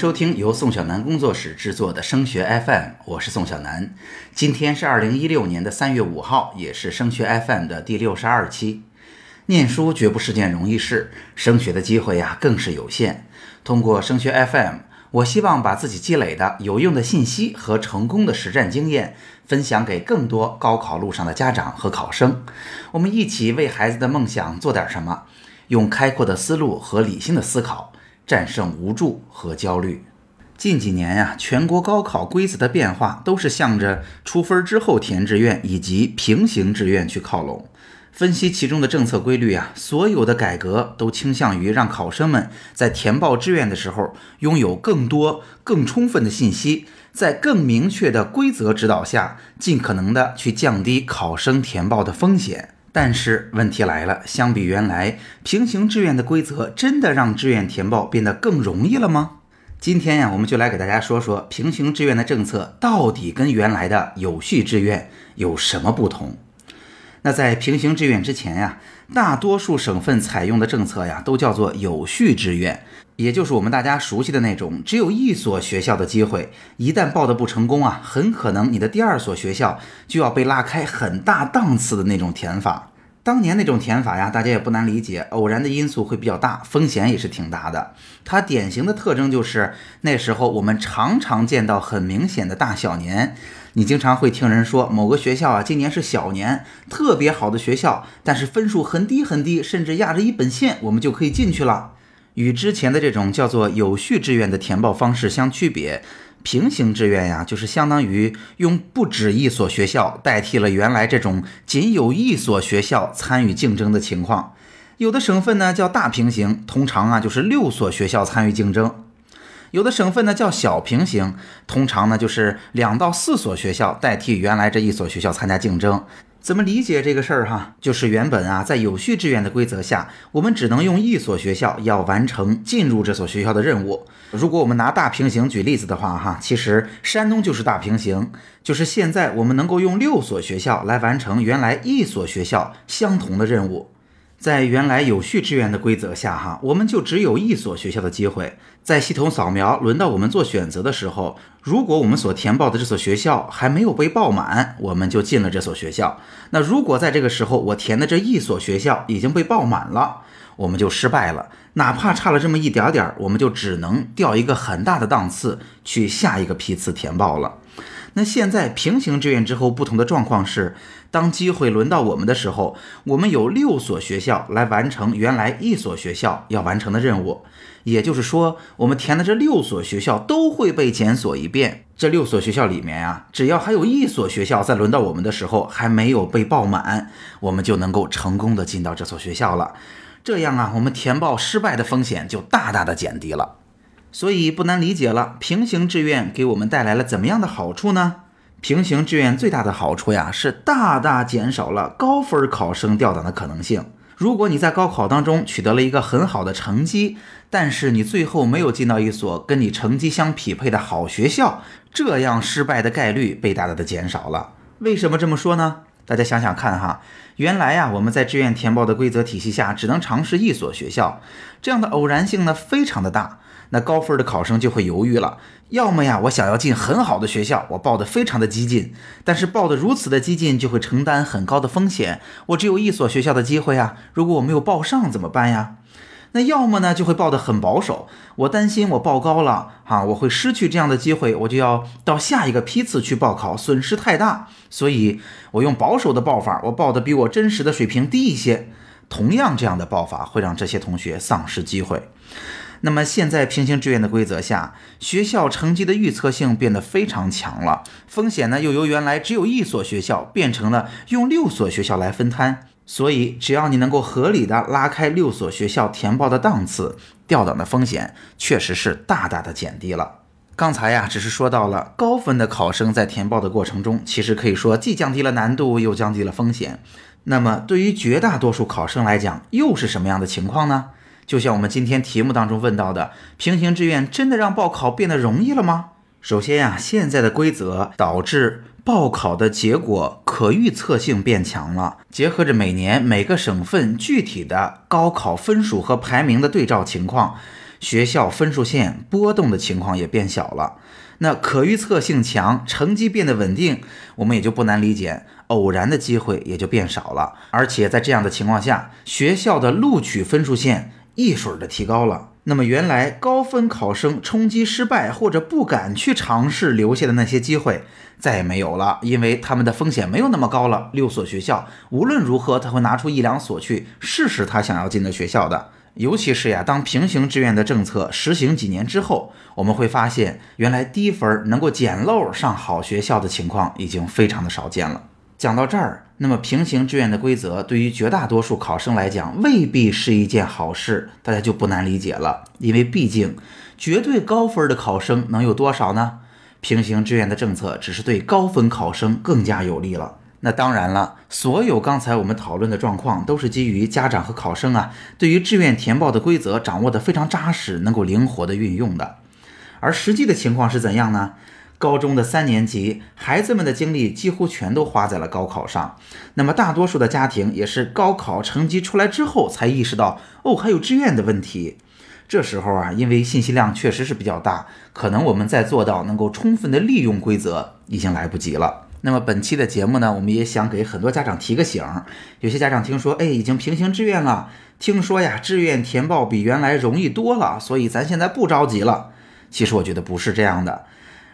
收听由宋小南工作室制作的升学 FM，我是宋小南。今天是二零一六年的三月五号，也是升学 FM 的第六十二期。念书绝不是件容易事，升学的机会呀更是有限。通过升学 FM，我希望把自己积累的有用的信息和成功的实战经验分享给更多高考路上的家长和考生。我们一起为孩子的梦想做点什么，用开阔的思路和理性的思考。战胜无助和焦虑。近几年呀，全国高考规则的变化都是向着出分之后填志愿以及平行志愿去靠拢。分析其中的政策规律啊，所有的改革都倾向于让考生们在填报志愿的时候拥有更多、更充分的信息，在更明确的规则指导下，尽可能的去降低考生填报的风险。但是问题来了，相比原来平行志愿的规则，真的让志愿填报变得更容易了吗？今天呀，我们就来给大家说说平行志愿的政策到底跟原来的有序志愿有什么不同。那在平行志愿之前呀，大多数省份采用的政策呀，都叫做有序志愿。也就是我们大家熟悉的那种，只有一所学校的机会，一旦报的不成功啊，很可能你的第二所学校就要被拉开很大档次的那种填法。当年那种填法呀，大家也不难理解，偶然的因素会比较大，风险也是挺大的。它典型的特征就是那时候我们常常见到很明显的大小年，你经常会听人说某个学校啊，今年是小年，特别好的学校，但是分数很低很低，甚至压着一本线，我们就可以进去了。与之前的这种叫做有序志愿的填报方式相区别，平行志愿呀，就是相当于用不止一所学校代替了原来这种仅有一所学校参与竞争的情况。有的省份呢叫大平行，通常啊就是六所学校参与竞争；有的省份呢叫小平行，通常呢就是两到四所学校代替原来这一所学校参加竞争。怎么理解这个事儿哈？就是原本啊，在有序志愿的规则下，我们只能用一所学校要完成进入这所学校的任务。如果我们拿大平行举例子的话哈，其实山东就是大平行，就是现在我们能够用六所学校来完成原来一所学校相同的任务。在原来有序志愿的规则下，哈，我们就只有一所学校的机会。在系统扫描轮到我们做选择的时候，如果我们所填报的这所学校还没有被报满，我们就进了这所学校。那如果在这个时候我填的这一所学校已经被报满了，我们就失败了。哪怕差了这么一点点儿，我们就只能掉一个很大的档次，去下一个批次填报了。那现在平行志愿之后，不同的状况是，当机会轮到我们的时候，我们有六所学校来完成原来一所学校要完成的任务。也就是说，我们填的这六所学校都会被检索一遍。这六所学校里面呀，只要还有一所学校在轮到我们的时候还没有被报满，我们就能够成功的进到这所学校了。这样啊，我们填报失败的风险就大大的减低了。所以不难理解了，平行志愿给我们带来了怎么样的好处呢？平行志愿最大的好处呀，是大大减少了高分考生掉档的可能性。如果你在高考当中取得了一个很好的成绩，但是你最后没有进到一所跟你成绩相匹配的好学校，这样失败的概率被大大的减少了。为什么这么说呢？大家想想看哈，原来呀，我们在志愿填报的规则体系下，只能尝试一所学校，这样的偶然性呢，非常的大。那高分的考生就会犹豫了，要么呀，我想要进很好的学校，我报的非常的激进，但是报的如此的激进，就会承担很高的风险，我只有一所学校的机会啊，如果我没有报上怎么办呀？那要么呢，就会报的很保守，我担心我报高了啊，我会失去这样的机会，我就要到下一个批次去报考，损失太大，所以我用保守的报法，我报的比我真实的水平低一些，同样这样的报法会让这些同学丧失机会。那么现在平行志愿的规则下，学校成绩的预测性变得非常强了，风险呢又由原来只有一所学校变成了用六所学校来分摊，所以只要你能够合理的拉开六所学校填报的档次，掉档的风险确实是大大的减低了。刚才呀只是说到了高分的考生在填报的过程中，其实可以说既降低了难度，又降低了风险。那么对于绝大多数考生来讲，又是什么样的情况呢？就像我们今天题目当中问到的，平行志愿真的让报考变得容易了吗？首先呀，现在的规则导致报考的结果可预测性变强了。结合着每年每个省份具体的高考分数和排名的对照情况，学校分数线波动的情况也变小了，那可预测性强，成绩变得稳定，我们也就不难理解，偶然的机会也就变少了。而且在这样的情况下，学校的录取分数线一水儿的提高了。那么原来高分考生冲击失败或者不敢去尝试留下的那些机会再也没有了，因为他们的风险没有那么高了。六所学校无论如何，他会拿出一两所去试试他想要进的学校的。尤其是呀，当平行志愿的政策实行几年之后，我们会发现，原来低分能够捡漏上好学校的情况已经非常的少见了。讲到这儿，那么平行志愿的规则对于绝大多数考生来讲未必是一件好事，大家就不难理解了。因为毕竟绝对高分的考生能有多少呢？平行志愿的政策只是对高分考生更加有利了。那当然了，所有刚才我们讨论的状况都是基于家长和考生啊对于志愿填报的规则掌握的非常扎实，能够灵活的运用的。而实际的情况是怎样呢？高中的三年级，孩子们的精力几乎全都花在了高考上。那么大多数的家庭也是高考成绩出来之后才意识到，哦，还有志愿的问题。这时候啊，因为信息量确实是比较大，可能我们在做到能够充分的利用规则已经来不及了。那么本期的节目呢，我们也想给很多家长提个醒。有些家长听说，哎，已经平行志愿了，听说呀，志愿填报比原来容易多了，所以咱现在不着急了。其实我觉得不是这样的。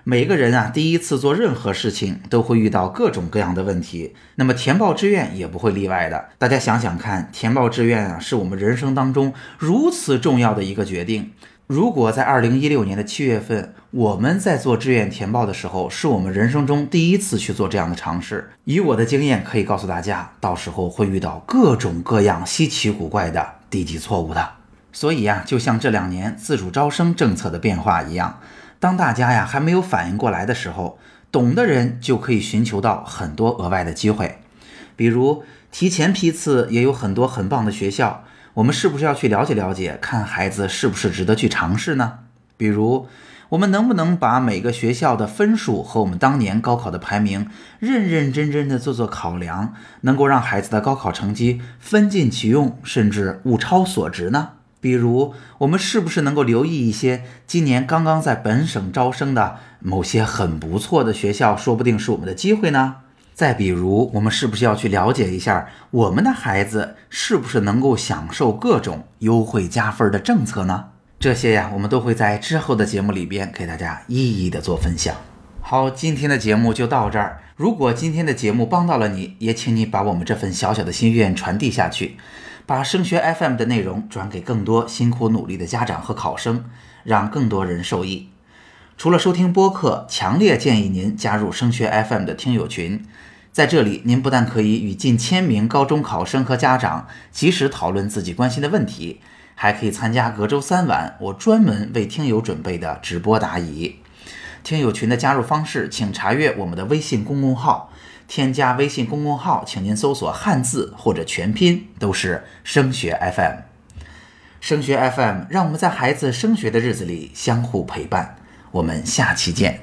每个人啊，第一次做任何事情都会遇到各种各样的问题，那么填报志愿也不会例外的。大家想想看，填报志愿啊，是我们人生当中如此重要的一个决定。如果在二零一六年的七月份，我们在做志愿填报的时候，是我们人生中第一次去做这样的尝试。以我的经验，可以告诉大家，到时候会遇到各种各样稀奇古怪的低级错误的。所以呀，就像这两年自主招生政策的变化一样。当大家呀还没有反应过来的时候，懂的人就可以寻求到很多额外的机会，比如提前批次也有很多很棒的学校，我们是不是要去了解了解，看孩子是不是值得去尝试呢？比如我们能不能把每个学校的分数和我们当年高考的排名认认真真的做做考量，能够让孩子的高考成绩分进其用，甚至物超所值呢？比如，我们是不是能够留意一些今年刚刚在本省招生的某些很不错的学校，说不定是我们的机会呢？再比如，我们是不是要去了解一下我们的孩子是不是能够享受各种优惠加分的政策呢？这些呀，我们都会在之后的节目里边给大家一一的做分享。好，今天的节目就到这儿。如果今天的节目帮到了你，也请你把我们这份小小的心愿传递下去。把升学 FM 的内容转给更多辛苦努力的家长和考生，让更多人受益。除了收听播客，强烈建议您加入升学 FM 的听友群。在这里，您不但可以与近千名高中考生和家长及时讨论自己关心的问题，还可以参加隔周三晚我专门为听友准备的直播答疑。听友群的加入方式，请查阅我们的微信公众号。添加微信公众号，请您搜索汉字或者全拼，都是升学 FM。升学 FM，让我们在孩子升学的日子里相互陪伴。我们下期见。